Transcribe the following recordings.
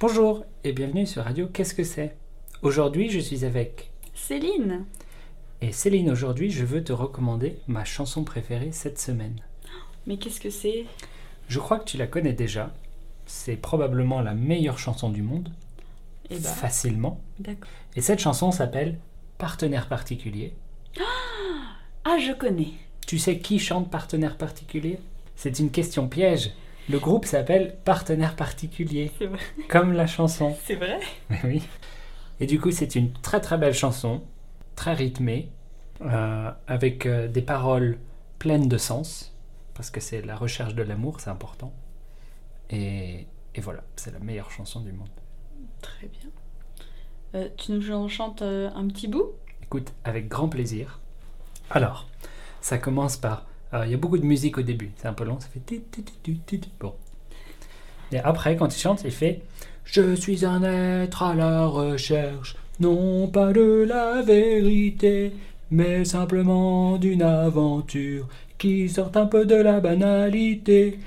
Bonjour et bienvenue sur Radio Qu'est-ce que c'est? Aujourd'hui, je suis avec Céline et Céline. Aujourd'hui, je veux te recommander ma chanson préférée cette semaine. Mais qu'est-ce que c'est? Je crois que tu la connais déjà. C'est probablement la meilleure chanson du monde, Eh bah, facilement. d'accord. Et cette chanson s'appelle Partenaire particulier. Ah, je connais. Tu sais qui chante Partenaire particulier? C'est une question piège. Le groupe s'appelle Partenaire particulier, C'est vrai. comme la chanson. C'est vrai oui. Et du coup, c'est une très très belle chanson, très rythmée, euh, avec euh, des paroles pleines de sens, parce que c'est la recherche de l'amour, c'est important. Et, et voilà, c'est la meilleure chanson du monde. Très bien. Euh, tu nous en chantes un petit bout? Écoute, avec grand plaisir. Alors, ça commence par... Il y a beaucoup de musique au début, c'est un peu long, ça fait. Bon. Et après, quand il chante, il fait Je suis un être à la recherche, non pas de la vérité, mais simplement d'une aventure qui sort un peu de la banalité.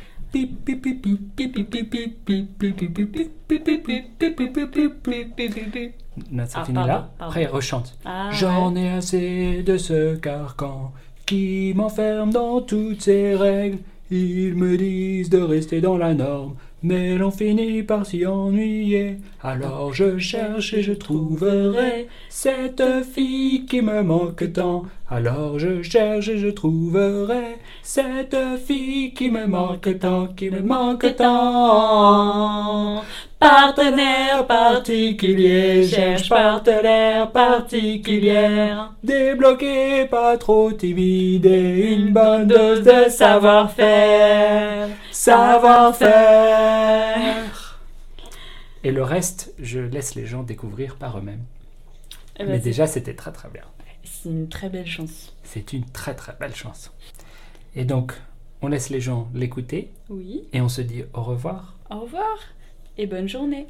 Ça finit là. Après, il rechante. J'en ai assez de ce carcan qui m'enferme dans toutes ces règles. Ils me disent de rester dans la norme, mais l'on finit par s'y ennuyer. Alors je cherche et je trouverai cette fille qui me manque tant. Alors je cherche et je trouverai cette fille qui me manque tant, qui me manque tant. Partenaire particulier, cherche partenaire particulière. Débloqué, pas trop timide, et une bonne dose de savoir-faire. Savoir-faire. Et le reste, je laisse les gens découvrir par eux-mêmes. Eh ben, Mais déjà, c'était très très bien. C'est une très belle chanson. C'est une très très belle chanson. Et donc, on laisse les gens l'écouter Oui. et on se dit au revoir. Au revoir et bonne journée.